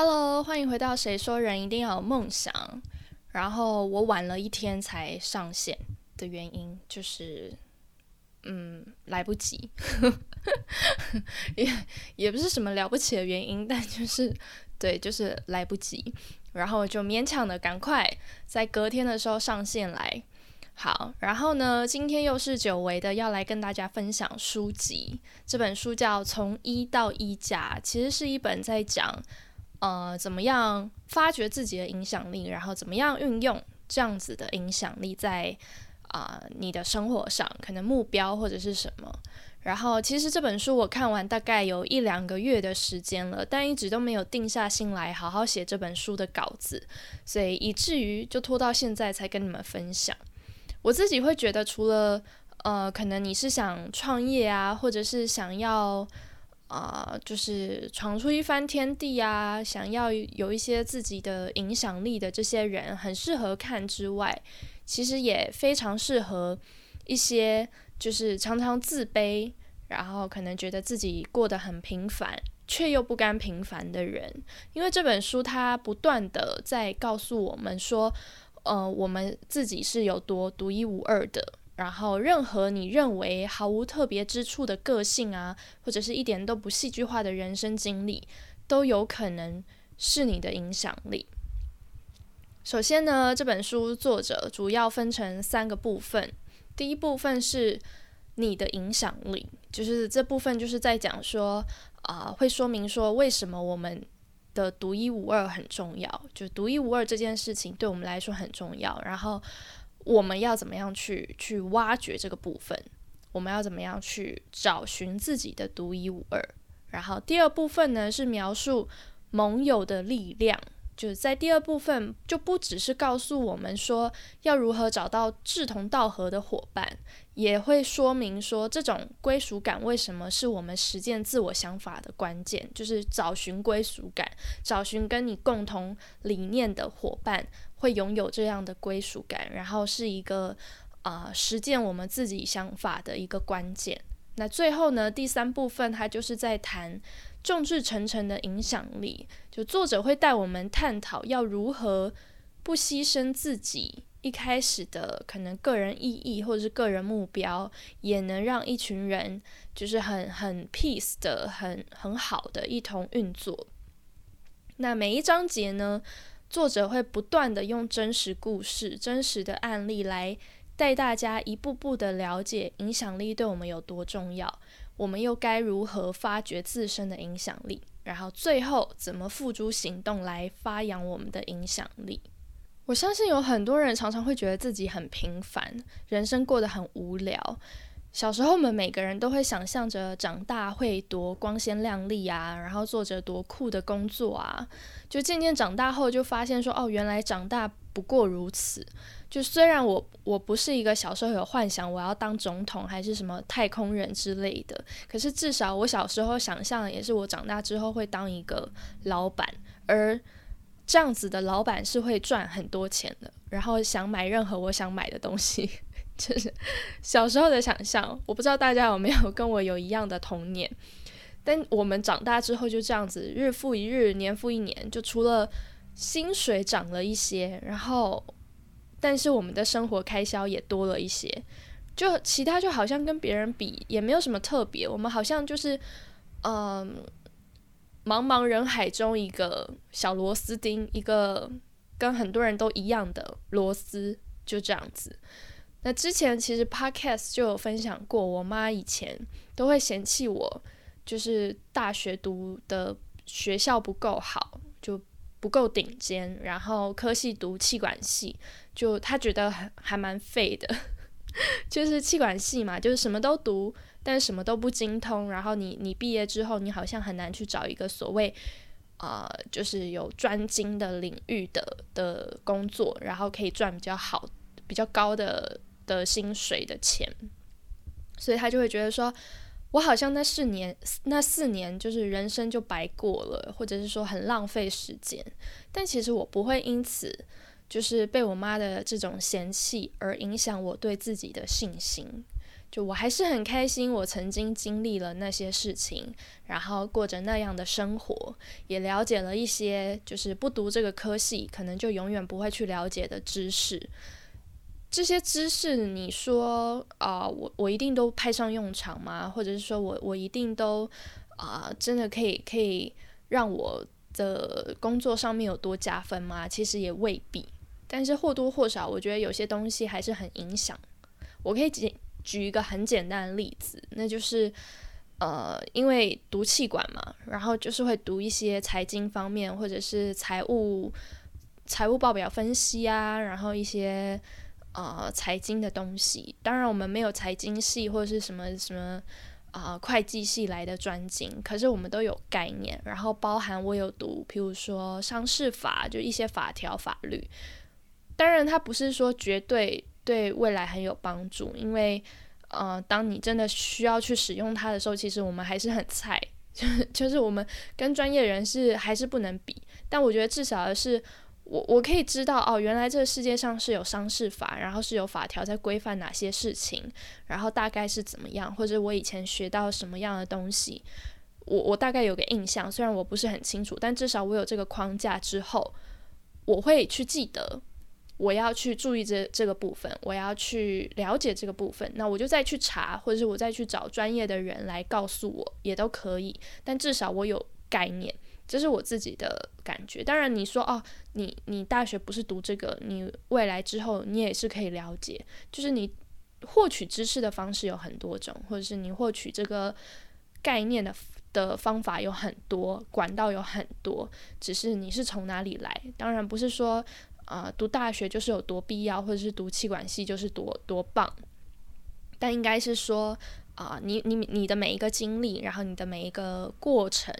Hello，欢迎回到《谁说人一定要有梦想》。然后我晚了一天才上线的原因，就是嗯来不及，也也不是什么了不起的原因，但就是对，就是来不及。然后就勉强的赶快在隔天的时候上线来。好，然后呢，今天又是久违的要来跟大家分享书籍。这本书叫《从一到一加》，其实是一本在讲。呃，怎么样发掘自己的影响力，然后怎么样运用这样子的影响力在啊你的生活上，可能目标或者是什么？然后其实这本书我看完大概有一两个月的时间了，但一直都没有定下心来好好写这本书的稿子，所以以至于就拖到现在才跟你们分享。我自己会觉得，除了呃，可能你是想创业啊，或者是想要。啊，就是闯出一番天地啊！想要有一些自己的影响力的这些人，很适合看之外，其实也非常适合一些就是常常自卑，然后可能觉得自己过得很平凡，却又不甘平凡的人。因为这本书它不断的在告诉我们说，呃，我们自己是有多独一无二的。然后，任何你认为毫无特别之处的个性啊，或者是一点都不戏剧化的人生经历，都有可能是你的影响力。首先呢，这本书作者主要分成三个部分。第一部分是你的影响力，就是这部分就是在讲说啊，会说明说为什么我们的独一无二很重要，就独一无二这件事情对我们来说很重要。然后。我们要怎么样去去挖掘这个部分？我们要怎么样去找寻自己的独一无二？然后第二部分呢是描述盟友的力量，就是在第二部分就不只是告诉我们说要如何找到志同道合的伙伴，也会说明说这种归属感为什么是我们实践自我想法的关键，就是找寻归属感，找寻跟你共同理念的伙伴。会拥有这样的归属感，然后是一个啊实践我们自己想法的一个关键。那最后呢，第三部分它就是在谈众志成城的影响力，就作者会带我们探讨要如何不牺牲自己一开始的可能个人意义或者是个人目标，也能让一群人就是很很 peace 的很很好的一同运作。那每一章节呢？作者会不断的用真实故事、真实的案例来带大家一步步的了解影响力对我们有多重要，我们又该如何发掘自身的影响力，然后最后怎么付诸行动来发扬我们的影响力。我相信有很多人常常会觉得自己很平凡，人生过得很无聊。小时候，我们每个人都会想象着长大会多光鲜亮丽啊，然后做着多酷的工作啊。就渐渐长大后，就发现说，哦，原来长大不过如此。就虽然我我不是一个小时候有幻想我要当总统还是什么太空人之类的，可是至少我小时候想象的也是我长大之后会当一个老板，而这样子的老板是会赚很多钱的，然后想买任何我想买的东西。就是小时候的想象，我不知道大家有没有跟我有一样的童年。但我们长大之后就这样子，日复一日，年复一年，就除了薪水涨了一些，然后，但是我们的生活开销也多了一些，就其他就好像跟别人比也没有什么特别。我们好像就是，嗯，茫茫人海中一个小螺丝钉，一个跟很多人都一样的螺丝，就这样子。那之前其实 podcast 就有分享过，我妈以前都会嫌弃我，就是大学读的学校不够好，就不够顶尖，然后科系读气管系，就她觉得还还蛮废的，就是气管系嘛，就是什么都读，但什么都不精通，然后你你毕业之后，你好像很难去找一个所谓啊，就是有专精的领域的的工作，然后可以赚比较好、比较高的。的薪水的钱，所以他就会觉得说，我好像那四年那四年就是人生就白过了，或者是说很浪费时间。但其实我不会因此就是被我妈的这种嫌弃而影响我对自己的信心。就我还是很开心，我曾经经历了那些事情，然后过着那样的生活，也了解了一些就是不读这个科系可能就永远不会去了解的知识。这些知识，你说啊，我我一定都派上用场吗？或者是说我我一定都啊，真的可以可以让我的工作上面有多加分吗？其实也未必。但是或多或少，我觉得有些东西还是很影响。我可以举举一个很简单的例子，那就是呃，因为读气管嘛，然后就是会读一些财经方面或者是财务财务报表分析啊，然后一些呃财经的东西。当然，我们没有财经系或者是什么什么啊会计系来的专精，可是我们都有概念。然后包含我有读，譬如说商事法，就一些法条法律。当然，它不是说绝对对未来很有帮助，因为，呃，当你真的需要去使用它的时候，其实我们还是很菜，就 就是我们跟专业人士还是不能比。但我觉得至少是，我我可以知道哦，原来这个世界上是有商事法，然后是有法条在规范哪些事情，然后大概是怎么样，或者我以前学到什么样的东西，我我大概有个印象，虽然我不是很清楚，但至少我有这个框架之后，我会去记得。我要去注意这这个部分，我要去了解这个部分，那我就再去查，或者是我再去找专业的人来告诉我，也都可以。但至少我有概念，这是我自己的感觉。当然，你说哦，你你大学不是读这个，你未来之后你也是可以了解。就是你获取知识的方式有很多种，或者是你获取这个概念的的方法有很多，管道有很多，只是你是从哪里来。当然不是说。啊，读大学就是有多必要，或者是读气管系就是多多棒，但应该是说啊，你你你的每一个经历，然后你的每一个过程，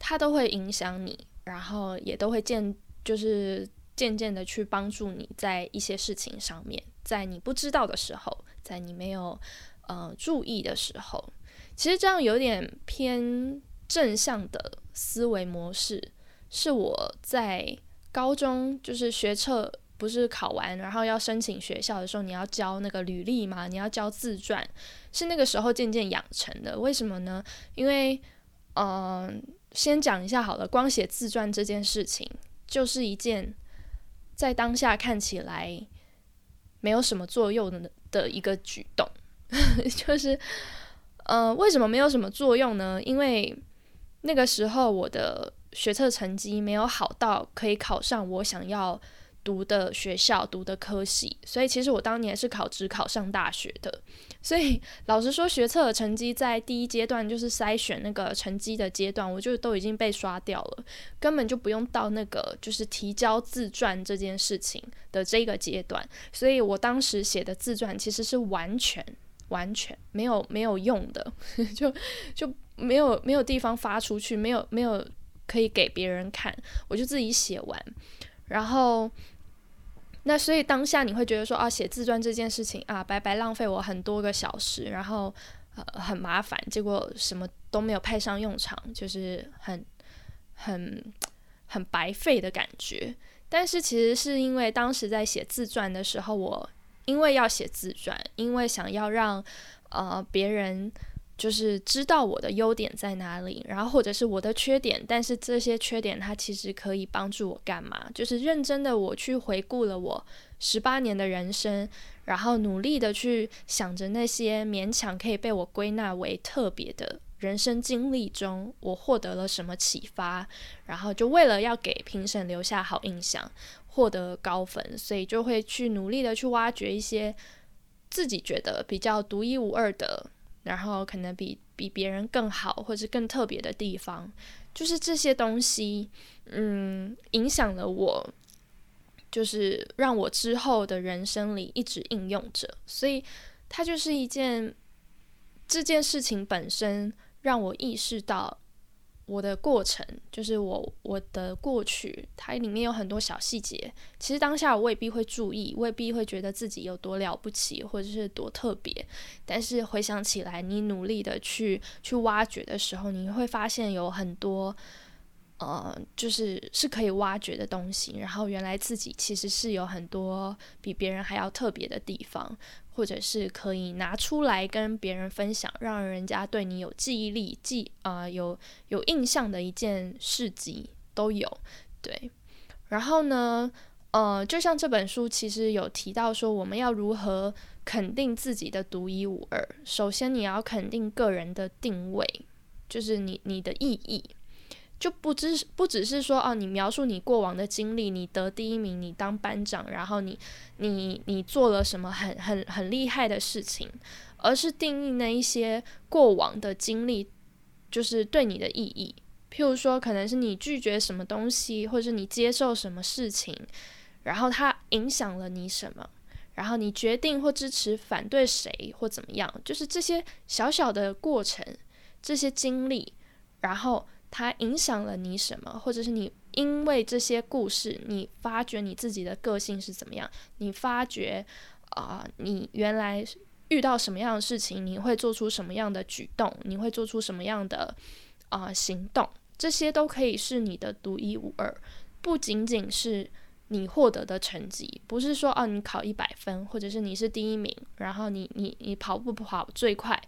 它都会影响你，然后也都会渐就是渐渐的去帮助你在一些事情上面，在你不知道的时候，在你没有呃注意的时候，其实这样有点偏正向的思维模式，是我在。高中就是学测，不是考完然后要申请学校的时候，你要交那个履历嘛？你要交自传，是那个时候渐渐养成的。为什么呢？因为，嗯，先讲一下好了，光写自传这件事情，就是一件在当下看起来没有什么作用的的一个举动。就是，呃，为什么没有什么作用呢？因为那个时候我的。学测成绩没有好到可以考上我想要读的学校、读的科系，所以其实我当年是考只考上大学的。所以老实说，学测的成绩在第一阶段就是筛选那个成绩的阶段，我就都已经被刷掉了，根本就不用到那个就是提交自传这件事情的这个阶段。所以我当时写的自传其实是完全完全没有没有用的，就就没有没有地方发出去，没有没有。可以给别人看，我就自己写完。然后，那所以当下你会觉得说啊，写自传这件事情啊，白白浪费我很多个小时，然后呃很麻烦，结果什么都没有派上用场，就是很很很白费的感觉。但是其实是因为当时在写自传的时候，我因为要写自传，因为想要让呃别人。就是知道我的优点在哪里，然后或者是我的缺点，但是这些缺点它其实可以帮助我干嘛？就是认真的我去回顾了我十八年的人生，然后努力的去想着那些勉强可以被我归纳为特别的人生经历中，我获得了什么启发，然后就为了要给评审留下好印象，获得高分，所以就会去努力的去挖掘一些自己觉得比较独一无二的。然后可能比比别人更好，或者更特别的地方，就是这些东西，嗯，影响了我，就是让我之后的人生里一直应用着，所以它就是一件这件事情本身让我意识到。我的过程就是我我的过去，它里面有很多小细节。其实当下我未必会注意，未必会觉得自己有多了不起，或者是多特别。但是回想起来，你努力的去去挖掘的时候，你会发现有很多，呃，就是是可以挖掘的东西。然后原来自己其实是有很多比别人还要特别的地方。或者是可以拿出来跟别人分享，让人家对你有记忆力、记啊有有印象的一件事迹都有。对，然后呢，呃，就像这本书其实有提到说，我们要如何肯定自己的独一无二。首先，你要肯定个人的定位，就是你你的意义。就不只是不只是说哦，你描述你过往的经历，你得第一名，你当班长，然后你你你做了什么很很很厉害的事情，而是定义那一些过往的经历，就是对你的意义。譬如说，可能是你拒绝什么东西，或者是你接受什么事情，然后它影响了你什么，然后你决定或支持反对谁或怎么样，就是这些小小的过程，这些经历，然后。它影响了你什么？或者是你因为这些故事，你发觉你自己的个性是怎么样？你发觉啊，你原来遇到什么样的事情，你会做出什么样的举动？你会做出什么样的啊行动？这些都可以是你的独一无二，不仅仅是你获得的成绩，不是说哦，你考一百分，或者是你是第一名，然后你你你跑步跑最快。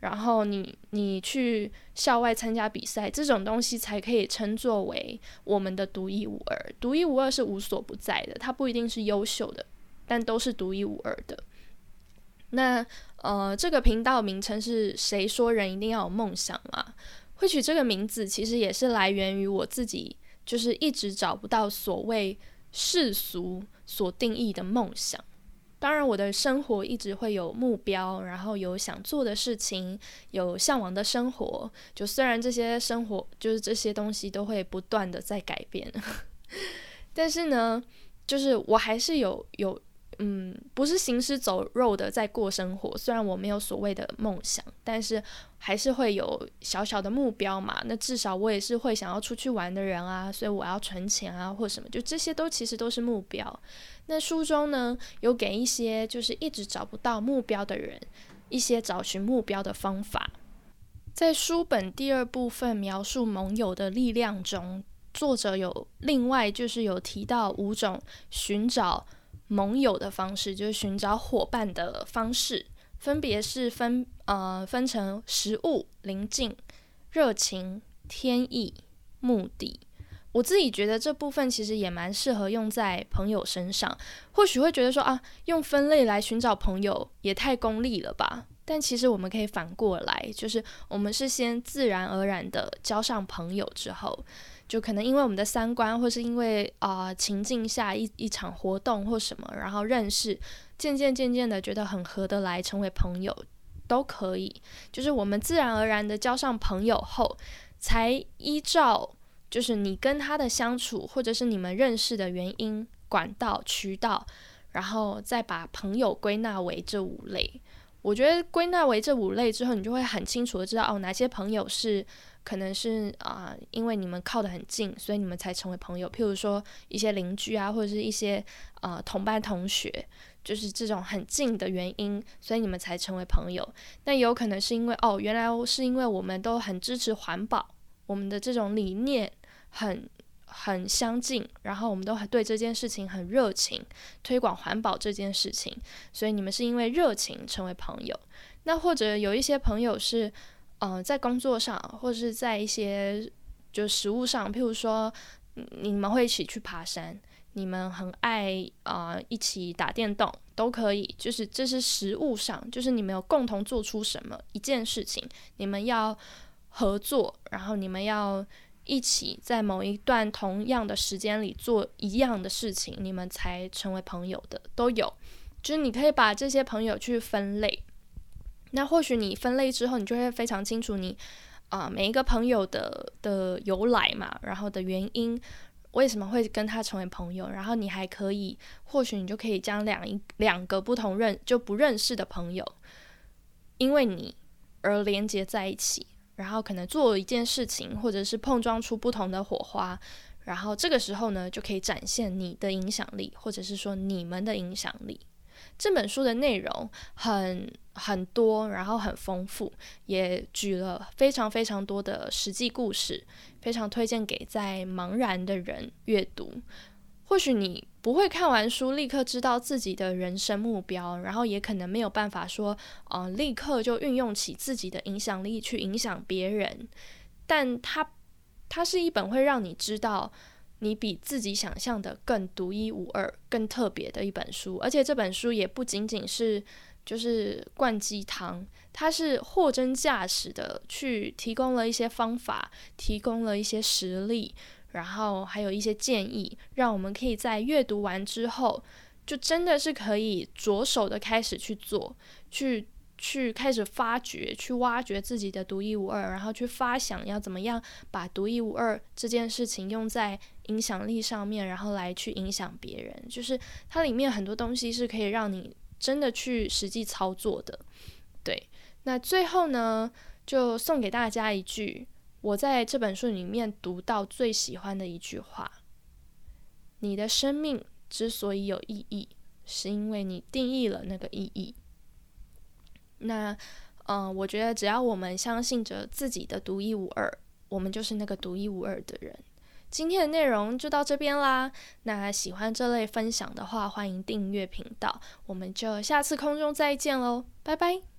然后你你去校外参加比赛，这种东西才可以称作为我们的独一无二。独一无二是无所不在的，它不一定是优秀的，但都是独一无二的。那呃，这个频道名称是谁说人一定要有梦想嘛？会取这个名字其实也是来源于我自己，就是一直找不到所谓世俗所定义的梦想。当然，我的生活一直会有目标，然后有想做的事情，有向往的生活。就虽然这些生活，就是这些东西都会不断的在改变，但是呢，就是我还是有有。嗯，不是行尸走肉的在过生活。虽然我没有所谓的梦想，但是还是会有小小的目标嘛。那至少我也是会想要出去玩的人啊，所以我要存钱啊，或什么，就这些都其实都是目标。那书中呢，有给一些就是一直找不到目标的人一些找寻目标的方法。在书本第二部分描述盟友的力量中，作者有另外就是有提到五种寻找。盟友的方式就是寻找伙伴的方式，分别是分呃分成食物、邻近、热情、天意、目的。我自己觉得这部分其实也蛮适合用在朋友身上。或许会觉得说啊，用分类来寻找朋友也太功利了吧？但其实我们可以反过来，就是我们是先自然而然的交上朋友之后。就可能因为我们的三观，或是因为啊情境下一一场活动或什么，然后认识，渐渐渐渐的觉得很合得来，成为朋友都可以。就是我们自然而然的交上朋友后，才依照就是你跟他的相处，或者是你们认识的原因、管道、渠道，然后再把朋友归纳为这五类。我觉得归纳为这五类之后，你就会很清楚的知道哦，哪些朋友是。可能是啊，因为你们靠得很近，所以你们才成为朋友。譬如说一些邻居啊，或者是一些啊同班同学，就是这种很近的原因，所以你们才成为朋友。那有可能是因为哦，原来是因为我们都很支持环保，我们的这种理念很很相近，然后我们都很对这件事情很热情，推广环保这件事情，所以你们是因为热情成为朋友。那或者有一些朋友是。嗯，在工作上，或者是在一些就食物上，譬如说，你们会一起去爬山，你们很爱啊，一起打电动都可以。就是这是食物上，就是你们有共同做出什么一件事情，你们要合作，然后你们要一起在某一段同样的时间里做一样的事情，你们才成为朋友的都有。就是你可以把这些朋友去分类。那或许你分类之后，你就会非常清楚你啊每一个朋友的的由来嘛，然后的原因为什么会跟他成为朋友，然后你还可以，或许你就可以将两一两个不同认就不认识的朋友，因为你而连接在一起，然后可能做一件事情，或者是碰撞出不同的火花，然后这个时候呢，就可以展现你的影响力，或者是说你们的影响力。这本书的内容很很多，然后很丰富，也举了非常非常多的实际故事，非常推荐给在茫然的人阅读。或许你不会看完书立刻知道自己的人生目标，然后也可能没有办法说，呃，立刻就运用起自己的影响力去影响别人。但它，它是一本会让你知道你比自己想象的更独一无二、更特别的一本书。而且这本书也不仅仅是就是灌鸡汤，它是货真价实的去提供了一些方法，提供了一些实例。然后还有一些建议，让我们可以在阅读完之后，就真的是可以着手的开始去做，去去开始发掘，去挖掘自己的独一无二，然后去发想要怎么样把独一无二这件事情用在影响力上面，然后来去影响别人。就是它里面很多东西是可以让你真的去实际操作的。对，那最后呢，就送给大家一句。我在这本书里面读到最喜欢的一句话：“你的生命之所以有意义，是因为你定义了那个意义。”那，嗯，我觉得只要我们相信着自己的独一无二，我们就是那个独一无二的人。今天的内容就到这边啦。那喜欢这类分享的话，欢迎订阅频道。我们就下次空中再见喽，拜拜。